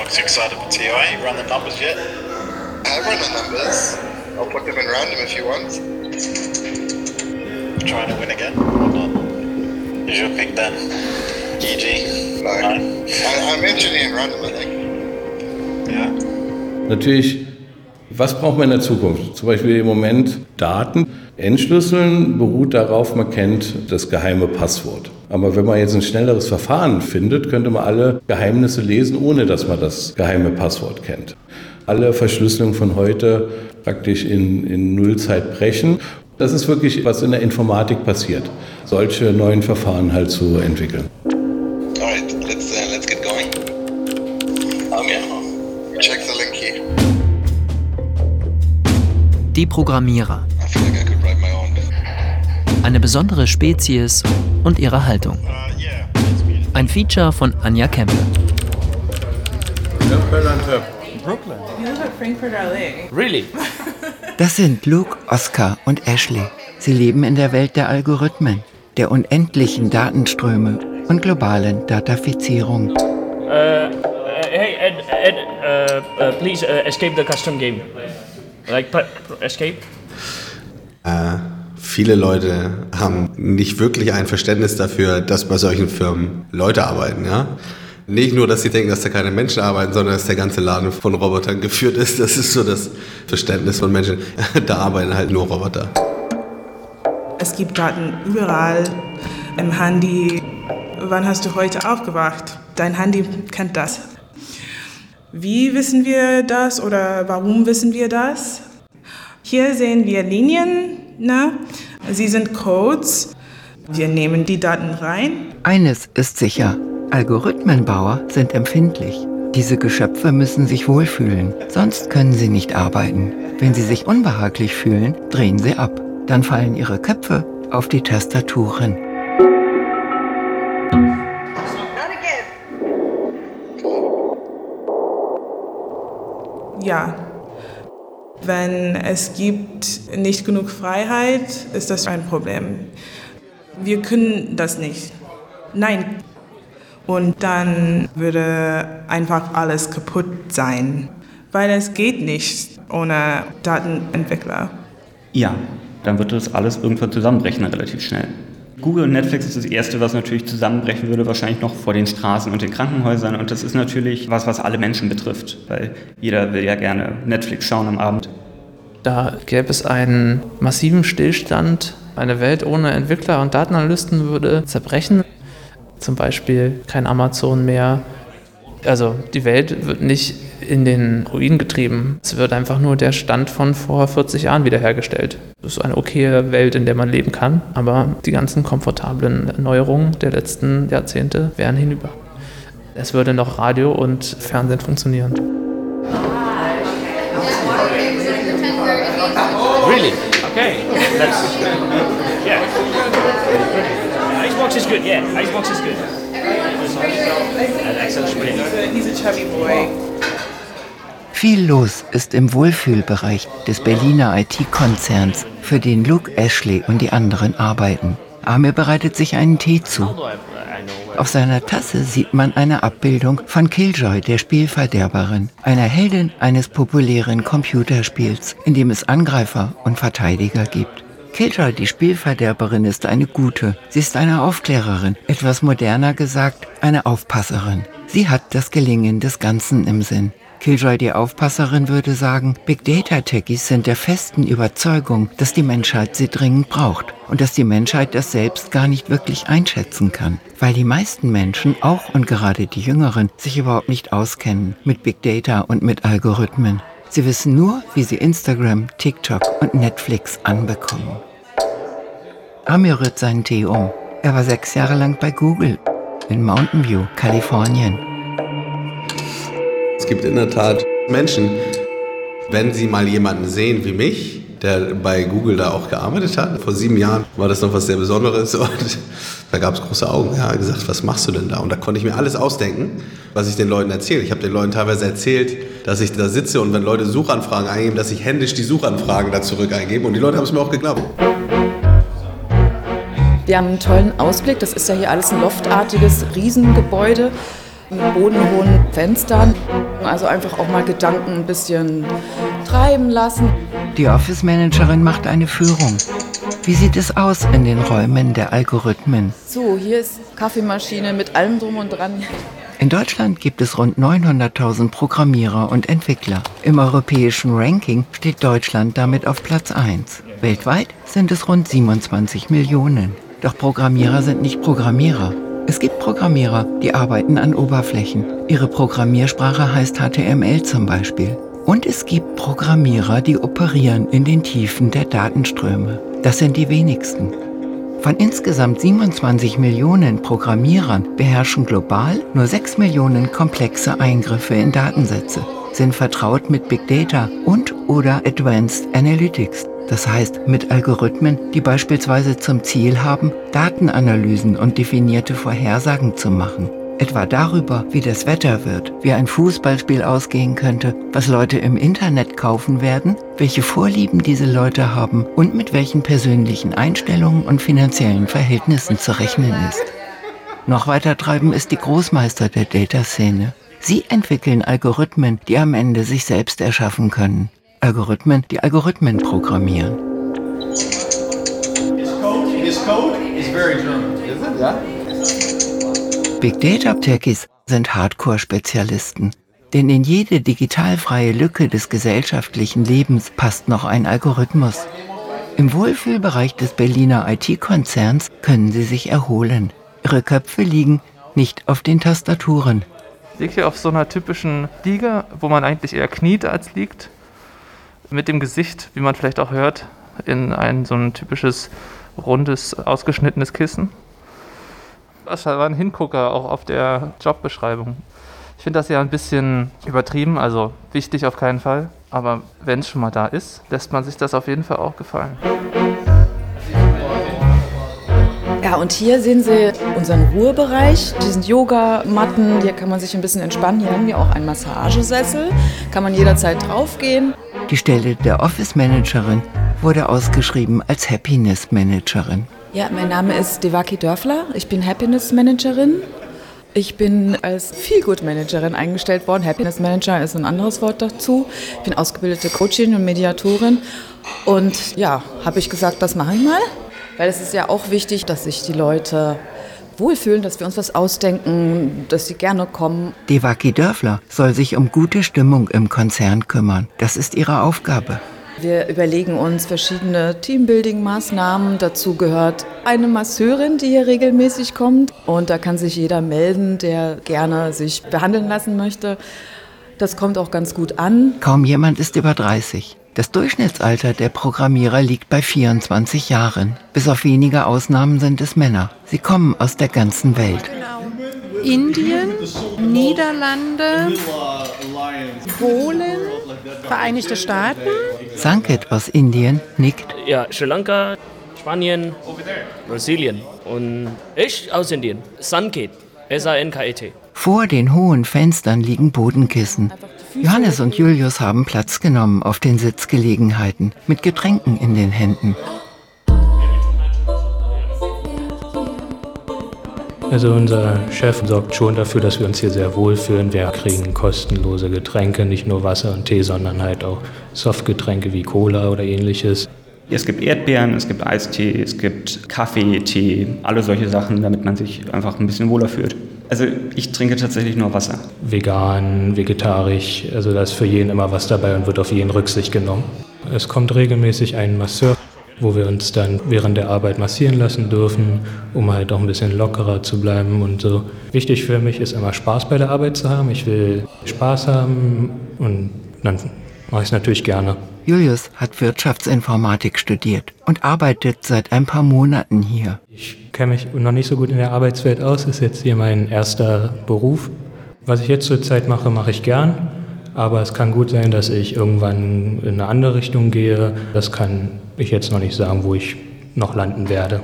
Mark's excited for TI. You run the numbers yet? I run the numbers. I'll put them in random if you want. Trying to win again or not? Is your pick then? EG? No. No? I, I'm engineering random, I think. Yeah. Natürlich, was braucht man in der Zukunft? Zum Beispiel im Moment Daten. Entschlüsseln beruht darauf, man kennt das geheime Passwort. Aber wenn man jetzt ein schnelleres Verfahren findet, könnte man alle Geheimnisse lesen, ohne dass man das geheime Passwort kennt. Alle Verschlüsselungen von heute praktisch in, in Nullzeit brechen. Das ist wirklich, was in der Informatik passiert, solche neuen Verfahren halt zu entwickeln. Alright, let's, uh, let's get going. Yeah. Check the link here. Die Programmierer. Eine besondere Spezies und ihre Haltung. Uh, Ein Feature von Anja Kempe. Das sind Luke, Oscar und Ashley. Sie leben in der Welt der Algorithmen, der unendlichen Datenströme und globalen Datafizierung. Uh, uh, hey, Ed, Ed uh, uh, please uh, escape the custom game. Like, escape? Viele Leute haben nicht wirklich ein Verständnis dafür, dass bei solchen Firmen Leute arbeiten, ja. Nicht nur, dass sie denken, dass da keine Menschen arbeiten, sondern dass der ganze Laden von Robotern geführt ist. Das ist so das Verständnis von Menschen. Da arbeiten halt nur Roboter. Es gibt Daten überall im Handy. Wann hast du heute aufgewacht? Dein Handy kennt das. Wie wissen wir das oder warum wissen wir das? Hier sehen wir Linien. Ne? Sie sind Codes. Wir nehmen die Daten rein. Eines ist sicher, Algorithmenbauer sind empfindlich. Diese Geschöpfe müssen sich wohlfühlen, sonst können sie nicht arbeiten. Wenn sie sich unbehaglich fühlen, drehen sie ab. Dann fallen ihre Köpfe auf die Tastaturen. Ja. Wenn es gibt nicht genug Freiheit, ist das ein Problem. Wir können das nicht. Nein. Und dann würde einfach alles kaputt sein, weil es geht nicht ohne Datenentwickler. Ja, dann wird das alles irgendwann zusammenbrechen relativ schnell. Google und Netflix ist das Erste, was natürlich zusammenbrechen würde, wahrscheinlich noch vor den Straßen und den Krankenhäusern. Und das ist natürlich was, was alle Menschen betrifft, weil jeder will ja gerne Netflix schauen am Abend. Da gäbe es einen massiven Stillstand. Eine Welt ohne Entwickler und Datenanalysten würde zerbrechen. Zum Beispiel kein Amazon mehr. Also die Welt wird nicht in den Ruin getrieben. Es wird einfach nur der Stand von vor 40 Jahren wiederhergestellt. Das ist eine okaye Welt, in der man leben kann, aber die ganzen komfortablen Neuerungen der letzten Jahrzehnte wären hinüber. Es würde noch Radio und Fernsehen funktionieren. Really? Okay. That's. Yeah. Xbox is good, yeah. Xbox is good. Viel los ist im Wohlfühlbereich des Berliner IT-Konzerns, für den Luke Ashley und die anderen arbeiten. Amir bereitet sich einen Tee zu. Auf seiner Tasse sieht man eine Abbildung von Killjoy, der Spielverderberin, einer Heldin eines populären Computerspiels, in dem es Angreifer und Verteidiger gibt. Killjoy, die Spielverderberin, ist eine gute. Sie ist eine Aufklärerin, etwas moderner gesagt, eine Aufpasserin. Sie hat das Gelingen des Ganzen im Sinn. Killjoy, die Aufpasserin, würde sagen, Big Data Techies sind der festen Überzeugung, dass die Menschheit sie dringend braucht und dass die Menschheit das selbst gar nicht wirklich einschätzen kann, weil die meisten Menschen, auch und gerade die Jüngeren, sich überhaupt nicht auskennen mit Big Data und mit Algorithmen. Sie wissen nur, wie sie Instagram, TikTok und Netflix anbekommen. Amir rührt seinen Tee um. Er war sechs Jahre lang bei Google in Mountain View, Kalifornien. Es gibt in der Tat Menschen, wenn sie mal jemanden sehen wie mich, der bei Google da auch gearbeitet hat. Vor sieben Jahren war das noch was sehr Besonderes und da gab es große Augen. Er hat gesagt, was machst du denn da? Und da konnte ich mir alles ausdenken, was ich den Leuten erzähle. Ich habe den Leuten teilweise erzählt, dass ich da sitze und wenn Leute Suchanfragen eingeben, dass ich händisch die Suchanfragen da zurück eingebe. Und die Leute haben es mir auch geglaubt. Wir haben einen tollen Ausblick. Das ist ja hier alles ein loftartiges Riesengebäude mit bodenhohen Fenstern. Also einfach auch mal Gedanken ein bisschen treiben lassen. Die Office Managerin macht eine Führung. Wie sieht es aus in den Räumen der Algorithmen? So, hier ist Kaffeemaschine mit allem drum und dran. In Deutschland gibt es rund 900.000 Programmierer und Entwickler. Im europäischen Ranking steht Deutschland damit auf Platz 1. Weltweit sind es rund 27 Millionen. Doch Programmierer sind nicht Programmierer. Es gibt Programmierer, die arbeiten an Oberflächen. Ihre Programmiersprache heißt HTML zum Beispiel. Und es gibt Programmierer, die operieren in den Tiefen der Datenströme. Das sind die wenigsten. Von insgesamt 27 Millionen Programmierern beherrschen global nur 6 Millionen komplexe Eingriffe in Datensätze, sind vertraut mit Big Data und oder Advanced Analytics. Das heißt mit Algorithmen, die beispielsweise zum Ziel haben, Datenanalysen und definierte Vorhersagen zu machen. Etwa darüber, wie das Wetter wird, wie ein Fußballspiel ausgehen könnte, was Leute im Internet kaufen werden, welche Vorlieben diese Leute haben und mit welchen persönlichen Einstellungen und finanziellen Verhältnissen zu rechnen ist. Noch weiter treiben ist die Großmeister der Data-Szene. Sie entwickeln Algorithmen, die am Ende sich selbst erschaffen können. Algorithmen, die Algorithmen programmieren. His code is very German, is it? Yeah. Big Data Techies sind Hardcore-Spezialisten. Denn in jede digitalfreie Lücke des gesellschaftlichen Lebens passt noch ein Algorithmus. Im Wohlfühlbereich des Berliner IT-Konzerns können sie sich erholen. Ihre Köpfe liegen nicht auf den Tastaturen. Ich liege hier auf so einer typischen Liege, wo man eigentlich eher kniet als liegt. Mit dem Gesicht, wie man vielleicht auch hört, in ein so ein typisches rundes, ausgeschnittenes Kissen. Das war ein Hingucker auch auf der Jobbeschreibung. Ich finde das ja ein bisschen übertrieben, also wichtig auf keinen Fall. Aber wenn es schon mal da ist, lässt man sich das auf jeden Fall auch gefallen. Ja, und hier sehen Sie unseren Ruhebereich. Die sind Yoga-Matten, hier kann man sich ein bisschen entspannen. Hier haben wir auch einen Massagesessel, kann man jederzeit draufgehen. Die Stelle der Office Managerin wurde ausgeschrieben als Happiness Managerin. Ja, mein Name ist Devaki Dörfler. Ich bin Happiness Managerin. Ich bin als Feelgood Managerin eingestellt worden. Happiness Manager ist ein anderes Wort dazu. Ich bin ausgebildete Coachin und Mediatorin. Und ja, habe ich gesagt, das mache ich mal. Weil es ist ja auch wichtig, dass sich die Leute wohlfühlen, dass wir uns was ausdenken, dass sie gerne kommen. Devaki Dörfler soll sich um gute Stimmung im Konzern kümmern. Das ist ihre Aufgabe. Wir überlegen uns verschiedene Teambuilding-Maßnahmen. Dazu gehört eine Masseurin, die hier regelmäßig kommt. Und da kann sich jeder melden, der gerne sich behandeln lassen möchte. Das kommt auch ganz gut an. Kaum jemand ist über 30. Das Durchschnittsalter der Programmierer liegt bei 24 Jahren. Bis auf wenige Ausnahmen sind es Männer. Sie kommen aus der ganzen Welt. Indien, Niederlande, Polen, Vereinigte Staaten. Sanket aus Indien nickt. Ja, Sri Lanka, Spanien, Brasilien und ich aus Indien. Sanket, S-A-N-K-E-T. Vor den hohen Fenstern liegen Bodenkissen. Johannes und Julius haben Platz genommen auf den Sitzgelegenheiten mit Getränken in den Händen. Also unser Chef sorgt schon dafür, dass wir uns hier sehr wohlfühlen. Wir kriegen kostenlose Getränke, nicht nur Wasser und Tee, sondern halt auch Softgetränke wie Cola oder ähnliches. Es gibt Erdbeeren, es gibt Eistee, es gibt Kaffee, Tee, alle solche Sachen, damit man sich einfach ein bisschen wohler fühlt. Also ich trinke tatsächlich nur Wasser. Vegan, vegetarisch, also da ist für jeden immer was dabei und wird auf jeden Rücksicht genommen. Es kommt regelmäßig ein Masseur, wo wir uns dann während der Arbeit massieren lassen dürfen, um halt auch ein bisschen lockerer zu bleiben und so. Wichtig für mich ist immer Spaß bei der Arbeit zu haben. Ich will Spaß haben und dann mache ich es natürlich gerne. Julius hat Wirtschaftsinformatik studiert und arbeitet seit ein paar Monaten hier. Ich kenne mich noch nicht so gut in der Arbeitswelt aus, ist jetzt hier mein erster Beruf. Was ich jetzt zurzeit mache, mache ich gern, aber es kann gut sein, dass ich irgendwann in eine andere Richtung gehe. Das kann ich jetzt noch nicht sagen, wo ich noch landen werde.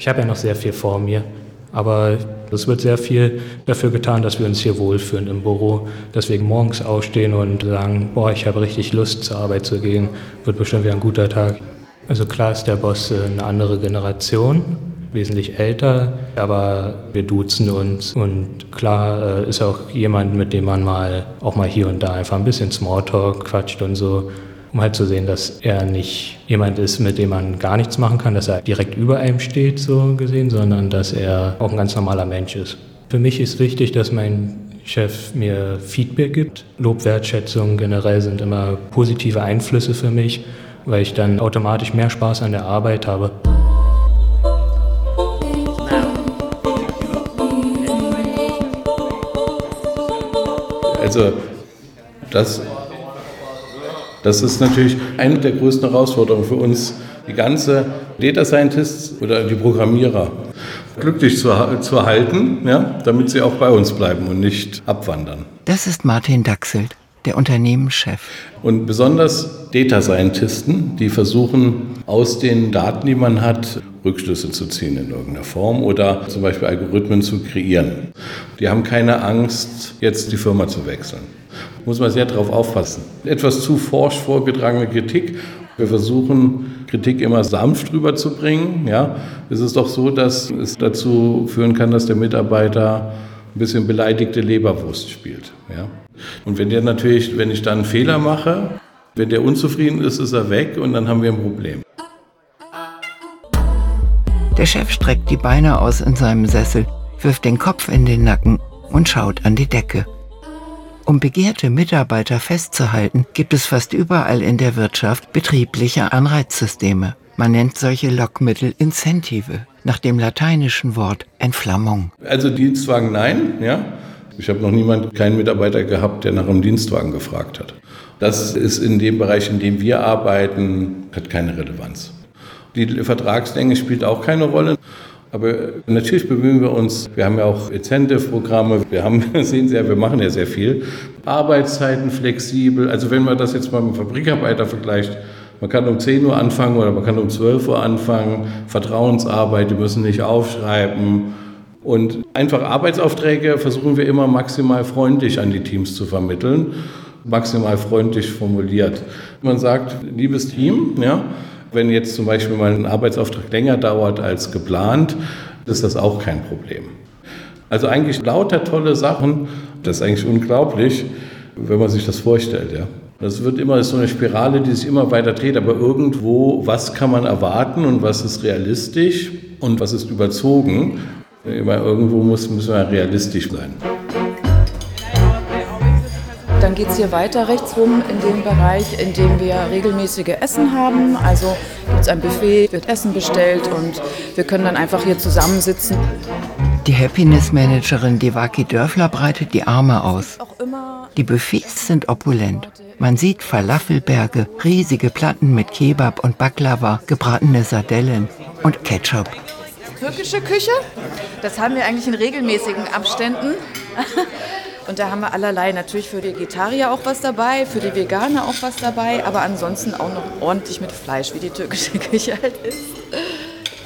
Ich habe ja noch sehr viel vor mir, aber es wird sehr viel dafür getan, dass wir uns hier wohlfühlen im Büro, wir morgens aufstehen und sagen, boah, ich habe richtig Lust zur Arbeit zu gehen, wird bestimmt wieder ein guter Tag. Also klar ist der Boss eine andere Generation, wesentlich älter, aber wir duzen uns und klar äh, ist auch jemand, mit dem man mal auch mal hier und da einfach ein bisschen Smalltalk quatscht und so, um halt zu sehen, dass er nicht jemand ist, mit dem man gar nichts machen kann, dass er direkt über einem steht, so gesehen, sondern dass er auch ein ganz normaler Mensch ist. Für mich ist wichtig, dass mein Chef mir Feedback gibt. Lob, Wertschätzung generell sind immer positive Einflüsse für mich, weil ich dann automatisch mehr Spaß an der Arbeit habe. Also das, das ist natürlich eine der größten Herausforderungen für uns, die ganze Data Scientists oder die Programmierer glücklich zu, zu halten, ja, damit sie auch bei uns bleiben und nicht abwandern. Das ist Martin Dachselt, der Unternehmenschef. Und besonders Data Scientisten, die versuchen aus den Daten, die man hat, Rückschlüsse zu ziehen in irgendeiner Form oder zum Beispiel Algorithmen zu kreieren. Die haben keine Angst, jetzt die Firma zu wechseln. Muss man sehr darauf aufpassen. Etwas zu forsch vorgetragene Kritik. Wir versuchen, Kritik immer sanft rüberzubringen. Ja, es ist doch so, dass es dazu führen kann, dass der Mitarbeiter ein bisschen beleidigte Leberwurst spielt. Ja. Und wenn der natürlich, wenn ich dann einen Fehler mache, wenn der unzufrieden ist, ist er weg und dann haben wir ein Problem. Der Chef streckt die Beine aus in seinem Sessel, wirft den Kopf in den Nacken und schaut an die Decke. Um begehrte Mitarbeiter festzuhalten, gibt es fast überall in der Wirtschaft betriebliche Anreizsysteme. Man nennt solche Lockmittel Incentive, nach dem lateinischen Wort Entflammung. Also Dienstwagen nein, ja. Ich habe noch niemand, keinen Mitarbeiter gehabt, der nach einem Dienstwagen gefragt hat. Das ist in dem Bereich, in dem wir arbeiten, hat keine Relevanz. Die Vertragslänge spielt auch keine Rolle. Aber natürlich bemühen wir uns, wir haben ja auch Incentive-Programme, wir haben, sehen sehr, wir machen ja sehr viel. Arbeitszeiten flexibel, also wenn man das jetzt mal mit Fabrikarbeiter vergleicht, man kann um 10 Uhr anfangen oder man kann um 12 Uhr anfangen, Vertrauensarbeit, die müssen nicht aufschreiben. Und einfach Arbeitsaufträge versuchen wir immer maximal freundlich an die Teams zu vermitteln, maximal freundlich formuliert. Man sagt, liebes Team, ja, wenn jetzt zum Beispiel mal ein Arbeitsauftrag länger dauert als geplant, ist das auch kein Problem. Also eigentlich lauter tolle Sachen, das ist eigentlich unglaublich, wenn man sich das vorstellt. Ja. Das wird immer so eine Spirale, die sich immer weiter dreht, aber irgendwo, was kann man erwarten und was ist realistisch und was ist überzogen? Immer irgendwo muss, müssen wir realistisch sein. Dann geht es hier weiter rechts rum in dem Bereich, in dem wir regelmäßige Essen haben. Also gibt es ein Buffet, wird Essen bestellt und wir können dann einfach hier zusammensitzen. Die Happiness-Managerin Devaki Dörfler breitet die Arme aus. Die Buffets sind opulent. Man sieht Falafelberge, riesige Platten mit Kebab und Baklava, gebratene Sardellen und Ketchup. Türkische Küche, das haben wir eigentlich in regelmäßigen Abständen. Und da haben wir allerlei, natürlich für Vegetarier auch was dabei, für die Veganer auch was dabei, aber ansonsten auch noch ordentlich mit Fleisch, wie die türkische Küche halt ist.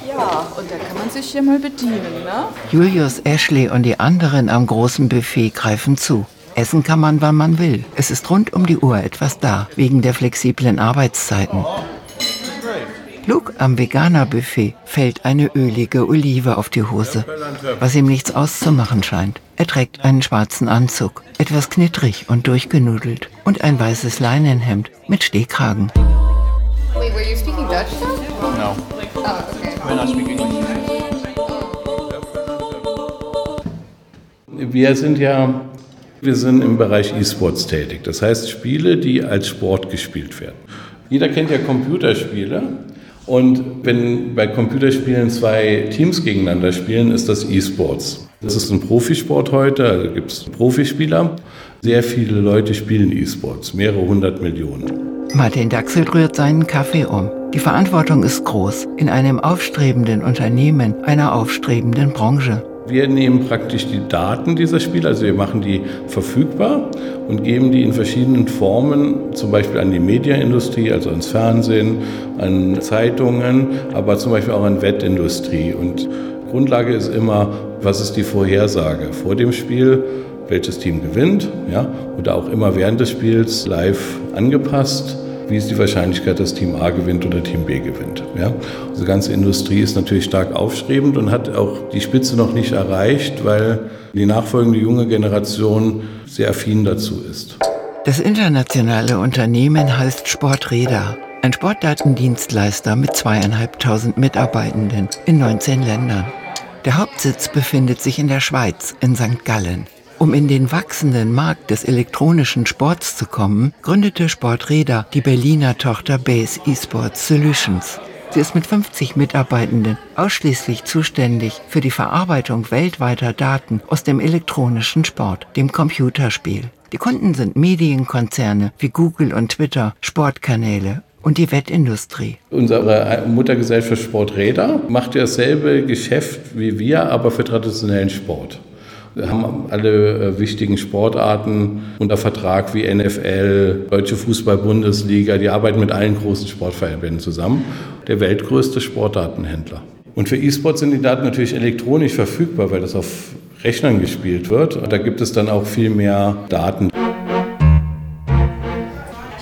Ja, und da kann man sich hier mal bedienen, ne? Julius, Ashley und die anderen am großen Buffet greifen zu. Essen kann man, wann man will. Es ist rund um die Uhr etwas da, wegen der flexiblen Arbeitszeiten. Luke am Veganer-Buffet fällt eine ölige Olive auf die Hose, was ihm nichts auszumachen scheint. Er trägt einen schwarzen Anzug, etwas knittrig und durchgenudelt und ein weißes Leinenhemd mit Stehkragen. Wait, were you speaking Dutch though? No. Oh, okay. We're not speaking English. Wir sind ja wir sind im Bereich E-Sports tätig. Das heißt Spiele, die als Sport gespielt werden. Jeder kennt ja Computerspiele. Und wenn bei Computerspielen zwei Teams gegeneinander spielen, ist das E-Sports. Das ist ein Profisport heute, also gibt es Profispieler. Sehr viele Leute spielen E-Sports, mehrere hundert Millionen. Martin Dachsel rührt seinen Kaffee um. Die Verantwortung ist groß in einem aufstrebenden Unternehmen, einer aufstrebenden Branche. Wir nehmen praktisch die Daten dieser Spiele, also wir machen die verfügbar und geben die in verschiedenen Formen, zum Beispiel an die Medienindustrie, also ans Fernsehen, an Zeitungen, aber zum Beispiel auch an Wettindustrie. Und Grundlage ist immer, was ist die Vorhersage vor dem Spiel, welches Team gewinnt, ja, oder auch immer während des Spiels live angepasst. Wie ist die Wahrscheinlichkeit, dass Team A gewinnt oder Team B gewinnt. Ja? Diese ganze Industrie ist natürlich stark aufstrebend und hat auch die Spitze noch nicht erreicht, weil die nachfolgende junge Generation sehr affin dazu ist. Das internationale Unternehmen heißt Sporträder. Ein Sportdatendienstleister mit zweieinhalbtausend Mitarbeitenden in 19 Ländern. Der Hauptsitz befindet sich in der Schweiz, in St. Gallen. Um in den wachsenden Markt des elektronischen Sports zu kommen, gründete Sporträder die Berliner Tochter Base Esports Solutions. Sie ist mit 50 Mitarbeitenden ausschließlich zuständig für die Verarbeitung weltweiter Daten aus dem elektronischen Sport, dem Computerspiel. Die Kunden sind Medienkonzerne wie Google und Twitter, Sportkanäle und die Wettindustrie. Unsere Muttergesellschaft Sporträder macht dasselbe Geschäft wie wir, aber für traditionellen Sport. Haben alle äh, wichtigen Sportarten unter Vertrag wie NFL, Deutsche Fußball-Bundesliga. Die arbeiten mit allen großen Sportverbänden zusammen. Der weltgrößte Sportdatenhändler. Und für E-Sport sind die Daten natürlich elektronisch verfügbar, weil das auf Rechnern gespielt wird. Da gibt es dann auch viel mehr Daten.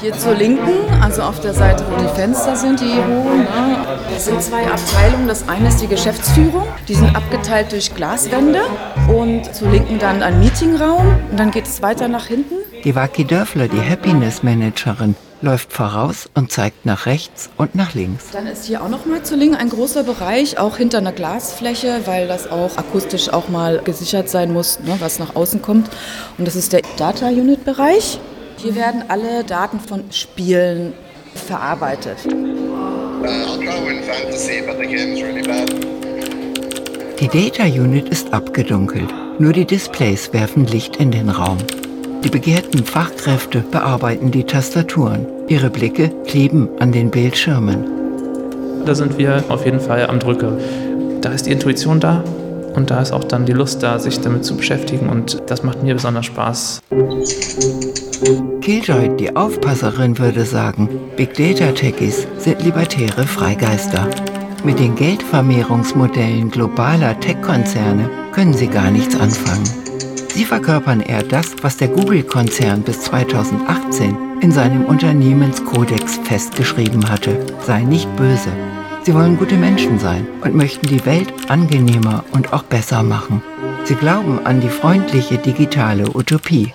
Hier zur Linken, also auf der Seite, wo die Fenster sind, die hohen, ne, das sind zwei Abteilungen. Das eine ist die Geschäftsführung, die sind abgeteilt durch Glaswände und zur Linken dann ein Meetingraum und dann geht es weiter nach hinten. Die Waki Dörfler, die Happiness Managerin, läuft voraus und zeigt nach rechts und nach links. Dann ist hier auch noch mal zu linken ein großer Bereich, auch hinter einer Glasfläche, weil das auch akustisch auch mal gesichert sein muss, ne, was nach außen kommt. Und das ist der Data Unit Bereich. Hier werden alle Daten von Spielen verarbeitet. Die Data Unit ist abgedunkelt. Nur die Displays werfen Licht in den Raum. Die begehrten Fachkräfte bearbeiten die Tastaturen. Ihre Blicke kleben an den Bildschirmen. Da sind wir auf jeden Fall am Drücker. Da ist die Intuition da und da ist auch dann die Lust da, sich damit zu beschäftigen und das macht mir besonders Spaß. Killjoy, die Aufpasserin, würde sagen, Big Data Techies sind libertäre Freigeister. Mit den Geldvermehrungsmodellen globaler Tech-Konzerne können sie gar nichts anfangen. Sie verkörpern eher das, was der Google-Konzern bis 2018 in seinem Unternehmenskodex festgeschrieben hatte. Sei nicht böse. Sie wollen gute Menschen sein und möchten die Welt angenehmer und auch besser machen. Sie glauben an die freundliche digitale Utopie.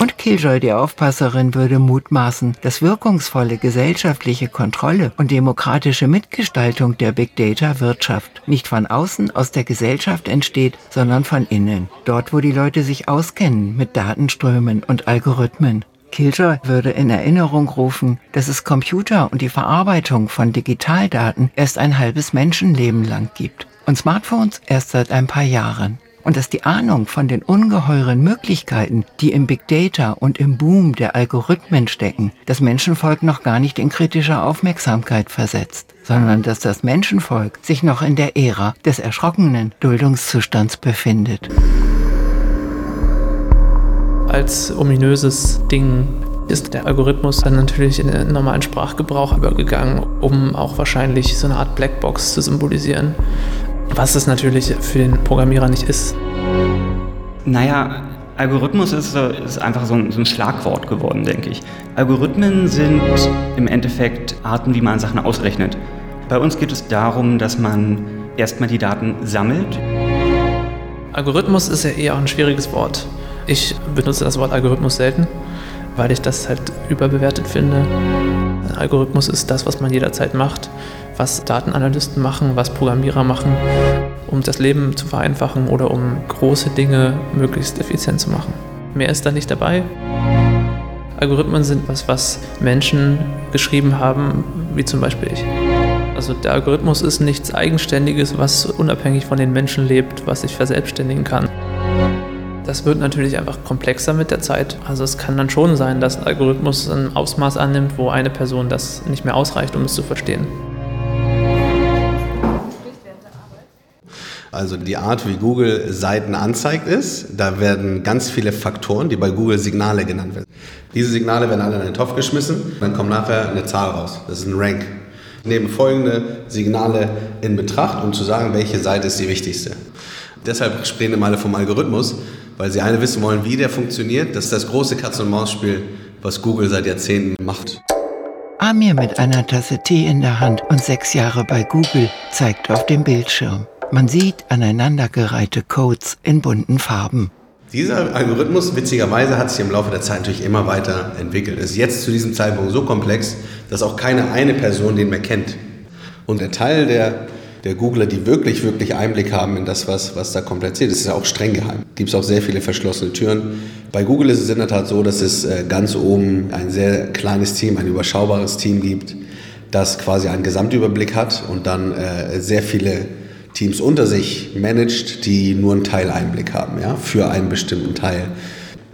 Und Killjoy, die Aufpasserin, würde mutmaßen, dass wirkungsvolle gesellschaftliche Kontrolle und demokratische Mitgestaltung der Big Data Wirtschaft nicht von außen aus der Gesellschaft entsteht, sondern von innen. Dort, wo die Leute sich auskennen mit Datenströmen und Algorithmen. Killjoy würde in Erinnerung rufen, dass es Computer und die Verarbeitung von Digitaldaten erst ein halbes Menschenleben lang gibt und Smartphones erst seit ein paar Jahren und dass die Ahnung von den ungeheuren Möglichkeiten, die im Big Data und im Boom der Algorithmen stecken, das Menschenvolk noch gar nicht in kritische Aufmerksamkeit versetzt, sondern dass das Menschenvolk sich noch in der Ära des erschrockenen Duldungszustands befindet. Als ominöses Ding ist der Algorithmus dann natürlich in den normalen Sprachgebrauch übergegangen, um auch wahrscheinlich so eine Art Blackbox zu symbolisieren was es natürlich für den Programmierer nicht ist. Naja, Algorithmus ist, ist einfach so ein, so ein, Schlagwort geworden, denke ich. Algorithmen sind im Endeffekt Arten, wie man Sachen ausrechnet. Bei uns geht es darum, dass man erstmal die Daten sammelt. Algorithmus ist ja eher auch ein schwieriges Wort. Ich benutze das Wort Algorithmus selten, weil ich das halt überbewertet finde. Ein Algorithmus ist das, was man jederzeit macht was Datenanalysten machen, was Programmierer machen, um das Leben zu vereinfachen oder um große Dinge möglichst effizient zu machen. Mehr ist da nicht dabei. Algorithmen sind was, was Menschen geschrieben haben, wie zum Beispiel ich. Also der Algorithmus ist nichts Eigenständiges, was unabhängig von den Menschen lebt, was sich verselbstständigen kann. Das wird natürlich einfach komplexer mit der Zeit. Also es kann dann schon sein, dass ein Algorithmus ein Ausmaß annimmt, wo eine Person das nicht mehr ausreicht, um es zu verstehen. Also die Art, wie Google Seiten anzeigt, ist, da werden ganz viele Faktoren, die bei Google Signale genannt werden. Diese Signale werden alle in einen Topf geschmissen, dann kommt nachher eine Zahl raus. Das ist ein Rank. Wir nehmen folgende Signale in Betracht, um zu sagen, welche Seite ist die wichtigste. Deshalb sprechen immer alle vom Algorithmus, weil sie alle wissen wollen, wie der funktioniert. Das ist das große Katz-und-Maus-Spiel, was Google seit Jahrzehnten macht. Amir mit einer Tasse Tee in der Hand und sechs Jahre bei Google zeigt auf dem Bildschirm. Man sieht aneinandergereihte Codes in bunten Farben. Dieser Algorithmus, witzigerweise, hat sich im Laufe der Zeit natürlich immer weiter entwickelt. Ist jetzt zu diesem Zeitpunkt so komplex, dass auch keine eine Person den mehr kennt. Und der Teil der, der Googler, die wirklich, wirklich Einblick haben in das, was, was da komplett passiert, ist ja auch streng geheim. Gibt es auch sehr viele verschlossene Türen. Bei Google ist es in der Tat so, dass es äh, ganz oben ein sehr kleines Team, ein überschaubares Team gibt, das quasi einen Gesamtüberblick hat und dann äh, sehr viele Teams unter sich managt, die nur einen Teileinblick haben, ja, für einen bestimmten Teil.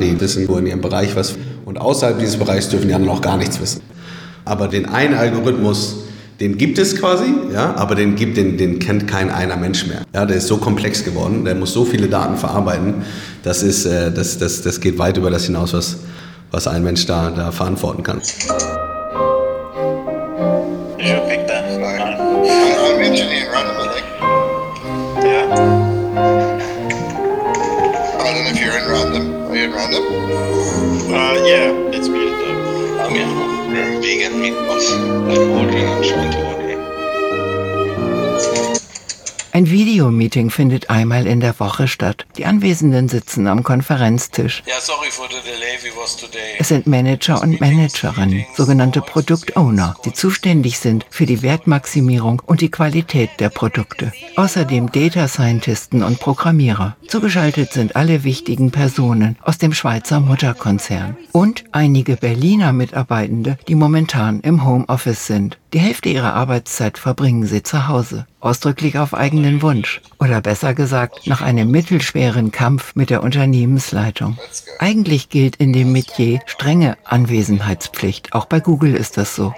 Die wissen nur in ihrem Bereich was und außerhalb dieses Bereichs dürfen die anderen auch gar nichts wissen. Aber den einen Algorithmus, den gibt es quasi, ja, aber den, gibt, den, den kennt kein einer Mensch mehr. Ja, der ist so komplex geworden, der muss so viele Daten verarbeiten, das, ist, äh, das, das, das geht weit über das hinaus, was, was ein Mensch da, da verantworten kann. Random, I think. Yeah. I don't know if you're in random. Are you in random? Uh, yeah, it's though. I'm in vegan meatballs. I'm ordering, I'm trying to order. Ein Videomeeting findet einmal in der Woche statt. Die Anwesenden sitzen am Konferenztisch. Yeah. Es sind Manager und Managerinnen, sogenannte Product Owner, die zuständig sind für die Wertmaximierung und die Qualität der Produkte. Außerdem Data Scientisten und Programmierer. Zugeschaltet sind alle wichtigen Personen aus dem Schweizer Mutterkonzern. Und einige Berliner Mitarbeitende, die momentan im Homeoffice sind. Die Hälfte ihrer Arbeitszeit verbringen sie zu Hause, ausdrücklich auf eigenen Wunsch. Oder besser gesagt, nach einem mittelschweren Kampf mit der Unternehmensleitung. Eigentlich gilt in dem Metier strenge Anwesenheitspflicht. Auch bei Google ist das so.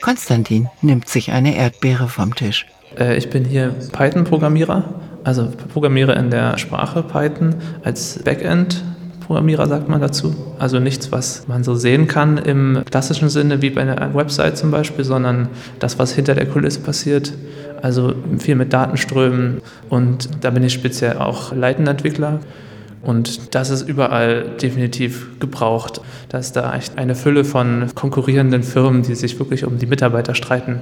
Konstantin nimmt sich eine Erdbeere vom Tisch. Äh, ich bin hier Python-Programmierer, also Programmierer in der Sprache Python als Backend. Programmierer sagt man dazu. Also nichts, was man so sehen kann im klassischen Sinne wie bei einer Website zum Beispiel, sondern das, was hinter der Kulisse passiert. Also viel mit Datenströmen und da bin ich speziell auch leitender Entwickler. Und das ist überall definitiv gebraucht. Da ist da echt eine Fülle von konkurrierenden Firmen, die sich wirklich um die Mitarbeiter streiten.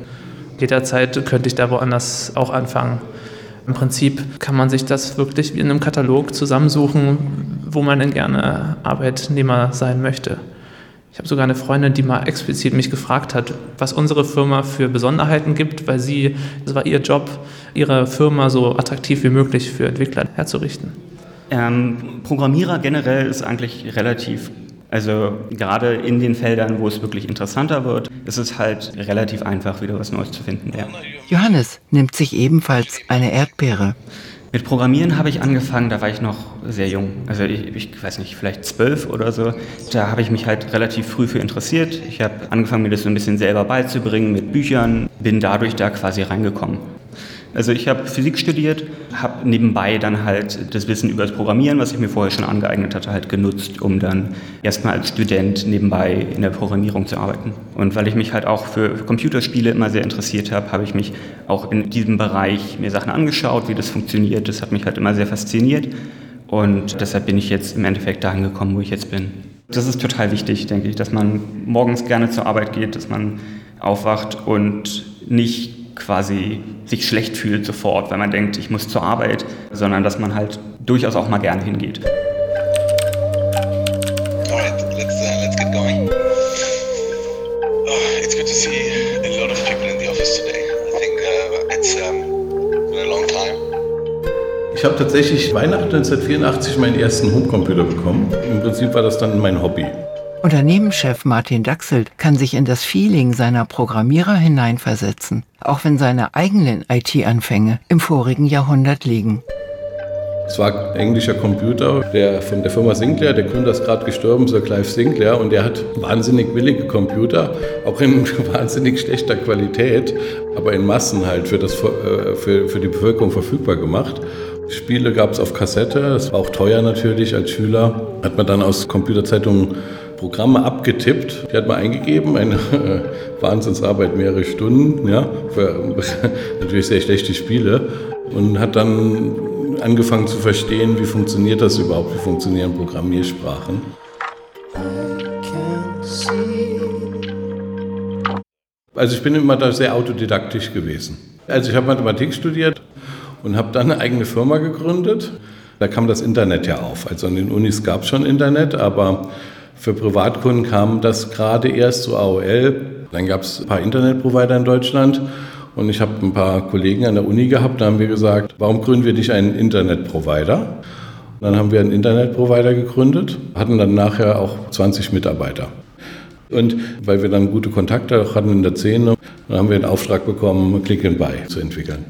Jederzeit könnte ich da woanders auch anfangen. Im Prinzip kann man sich das wirklich wie in einem Katalog zusammensuchen, wo man denn gerne Arbeitnehmer sein möchte. Ich habe sogar eine Freundin, die mal explizit mich gefragt hat, was unsere Firma für Besonderheiten gibt, weil sie, das war ihr Job, ihre Firma so attraktiv wie möglich für Entwickler herzurichten. Ähm, Programmierer generell ist eigentlich relativ, also gerade in den Feldern, wo es wirklich interessanter wird, ist es halt relativ einfach, wieder was Neues zu finden. Ja. Johannes nimmt sich ebenfalls eine Erdbeere. Mit Programmieren habe ich angefangen, da war ich noch sehr jung. Also ich, ich weiß nicht, vielleicht zwölf oder so. Da habe ich mich halt relativ früh für interessiert. Ich habe angefangen, mir das so ein bisschen selber beizubringen mit Büchern, bin dadurch da quasi reingekommen. Also ich habe Physik studiert, habe nebenbei dann halt das Wissen über das Programmieren, was ich mir vorher schon angeeignet hatte, halt genutzt, um dann erstmal als Student nebenbei in der Programmierung zu arbeiten. Und weil ich mich halt auch für Computerspiele immer sehr interessiert habe, habe ich mich auch in diesem Bereich mir Sachen angeschaut, wie das funktioniert. Das hat mich halt immer sehr fasziniert. Und deshalb bin ich jetzt im Endeffekt dahin gekommen, wo ich jetzt bin. Das ist total wichtig, denke ich, dass man morgens gerne zur Arbeit geht, dass man aufwacht und nicht quasi sich schlecht fühlt sofort, weil man denkt, ich muss zur Arbeit, sondern dass man halt durchaus auch mal gerne hingeht. Alright, let's, uh, let's get going. Oh, it's good to see a lot of people in the office today. I think uh, it's um, been a long time. Ich habe tatsächlich Weihnachten 1984 meinen ersten Homecomputer bekommen. Im Prinzip war das dann mein Hobby. Unternehmenschef Martin Daxelt kann sich in das Feeling seiner Programmierer hineinversetzen, auch wenn seine eigenen IT-Anfänge im vorigen Jahrhundert liegen. Es war ein englischer Computer, der von der Firma Sinclair, der Gründer ist gerade gestorben, Sir Clive Sinclair, und der hat wahnsinnig billige Computer, auch in wahnsinnig schlechter Qualität, aber in Massen halt für, das, für, für die Bevölkerung verfügbar gemacht. Spiele gab es auf Kassette, das war auch teuer natürlich als Schüler, hat man dann aus Computerzeitungen Programme abgetippt, die hat man eingegeben, eine Wahnsinnsarbeit, mehrere Stunden, ja, für natürlich sehr schlechte Spiele und hat dann angefangen zu verstehen, wie funktioniert das überhaupt, wie funktionieren Programmiersprachen. Also ich bin immer da sehr autodidaktisch gewesen. Also ich habe Mathematik studiert und habe dann eine eigene Firma gegründet. Da kam das Internet ja auf. Also an den Unis gab es schon Internet, aber für Privatkunden kam das gerade erst zu AOL. Dann gab es ein paar Internetprovider in Deutschland und ich habe ein paar Kollegen an der Uni gehabt, da haben wir gesagt, warum gründen wir nicht einen Internetprovider? Dann haben wir einen Internetprovider gegründet, hatten dann nachher auch 20 Mitarbeiter. Und weil wir dann gute Kontakte hatten in der Szene, dann haben wir den Auftrag bekommen, Click and Buy zu entwickeln.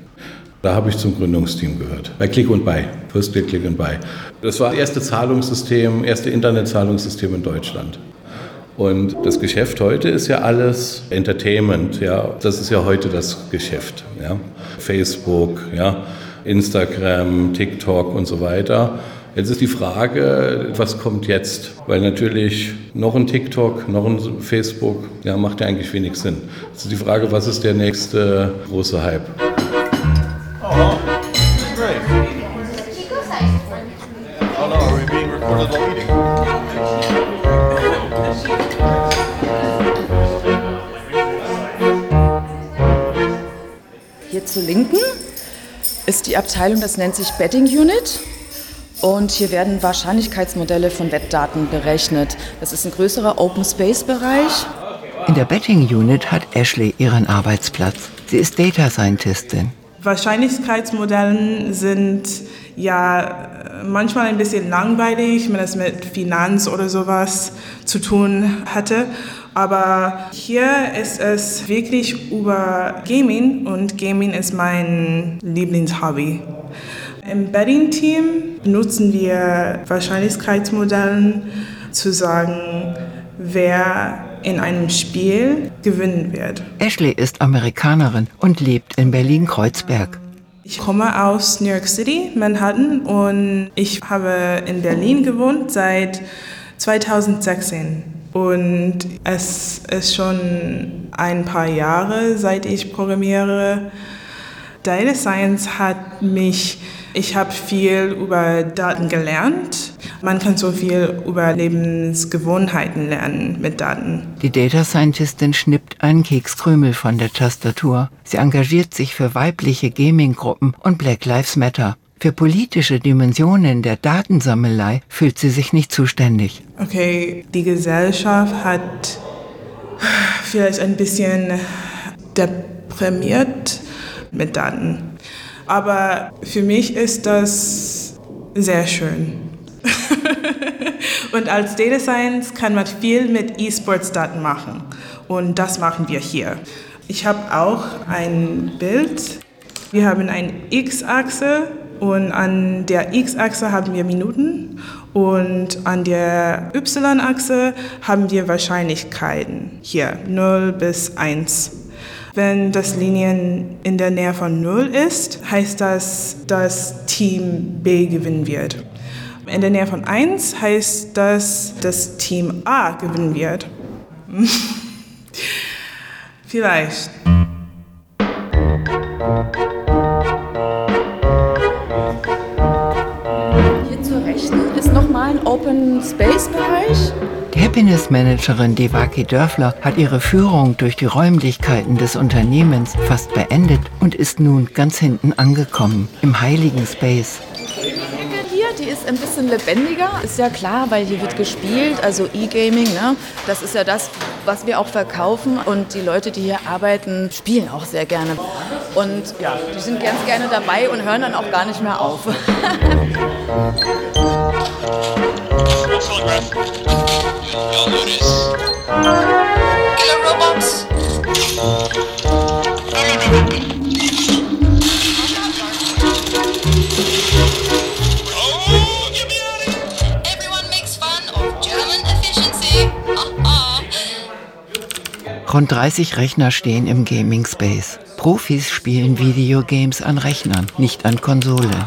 Da habe ich zum Gründungsteam gehört. Bei Click und Buy. First Click, Click and Buy. Das war das erste Zahlungssystem, erste Internetzahlungssystem in Deutschland. Und das Geschäft heute ist ja alles Entertainment, ja. Das ist ja heute das Geschäft, ja. Facebook, ja. Instagram, TikTok und so weiter. Jetzt ist die Frage, was kommt jetzt? Weil natürlich noch ein TikTok, noch ein Facebook, ja, macht ja eigentlich wenig Sinn. Jetzt ist die Frage, was ist der nächste große Hype? Zur Linken ist die Abteilung, das nennt sich Betting Unit. Und hier werden Wahrscheinlichkeitsmodelle von Wettdaten berechnet. Das ist ein größerer Open Space Bereich. In der Betting Unit hat Ashley ihren Arbeitsplatz. Sie ist Data Scientistin. Wahrscheinlichkeitsmodellen sind ja manchmal ein bisschen langweilig, wenn es mit Finanz oder sowas zu tun hatte. Aber hier ist es wirklich über Gaming und Gaming ist mein Lieblingshobby. Im Betting-Team nutzen wir Wahrscheinlichkeitsmodellen zu sagen, wer in einem Spiel gewinnen wird. Ashley ist Amerikanerin und lebt in Berlin-Kreuzberg. Ich komme aus New York City, Manhattan und ich habe in Berlin gewohnt seit 2016. Und es ist schon ein paar Jahre, seit ich programmiere. Data Science hat mich, ich habe viel über Daten gelernt. Man kann so viel über Lebensgewohnheiten lernen mit Daten. Die Data Scientistin schnippt einen Kekskrümel von der Tastatur. Sie engagiert sich für weibliche Gaming-Gruppen und Black Lives Matter. Für politische Dimensionen der Datensammelei fühlt sie sich nicht zuständig. Okay, die Gesellschaft hat vielleicht ein bisschen deprimiert mit Daten. Aber für mich ist das sehr schön. Und als Data Science kann man viel mit E-Sports-Daten machen. Und das machen wir hier. Ich habe auch ein Bild. Wir haben eine X-Achse und an der X-Achse haben wir Minuten und an der Y-Achse haben wir Wahrscheinlichkeiten. Hier 0 bis 1. Wenn das Linien in der Nähe von 0 ist, heißt das, dass Team B gewinnen wird. In der Nähe von 1 heißt das, dass Team A gewinnen wird. Vielleicht. Open Space Bereich. Die Happiness Managerin Devaki Dörfler hat ihre Führung durch die Räumlichkeiten des Unternehmens fast beendet und ist nun ganz hinten angekommen, im heiligen Space. Hier, die ist ein bisschen lebendiger, ist ja klar, weil hier wird gespielt, also E-Gaming, ne? das ist ja das, was wir auch verkaufen und die Leute, die hier arbeiten, spielen auch sehr gerne. Und ja, die sind ganz gerne dabei und hören dann auch gar nicht mehr auf. Rund 30 Rechner stehen im Gaming Space. Profis spielen Videogames an Rechnern, nicht an Konsolen.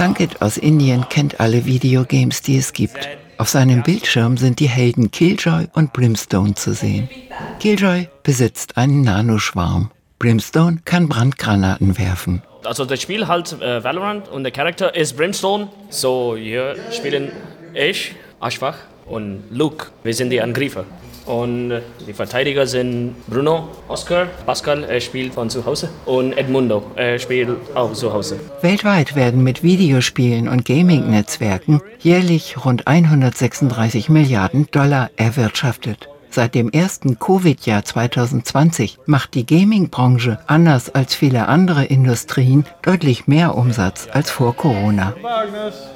Sankit aus Indien kennt alle Videogames, die es gibt. Auf seinem Bildschirm sind die Helden Killjoy und Brimstone zu sehen. Killjoy besitzt einen Nanoschwarm. Brimstone kann Brandgranaten werfen. Also das Spiel halt äh, Valorant und der Charakter ist Brimstone. So hier spielen ich, Ashfach und Luke. Wir sind die Angreifer. Und die Verteidiger sind Bruno, Oscar, Pascal, er spielt von zu Hause und Edmundo, er spielt auch zu Hause. Weltweit werden mit Videospielen und Gaming-Netzwerken jährlich rund 136 Milliarden Dollar erwirtschaftet. Seit dem ersten Covid-Jahr 2020 macht die Gaming-Branche anders als viele andere Industrien deutlich mehr Umsatz als vor Corona.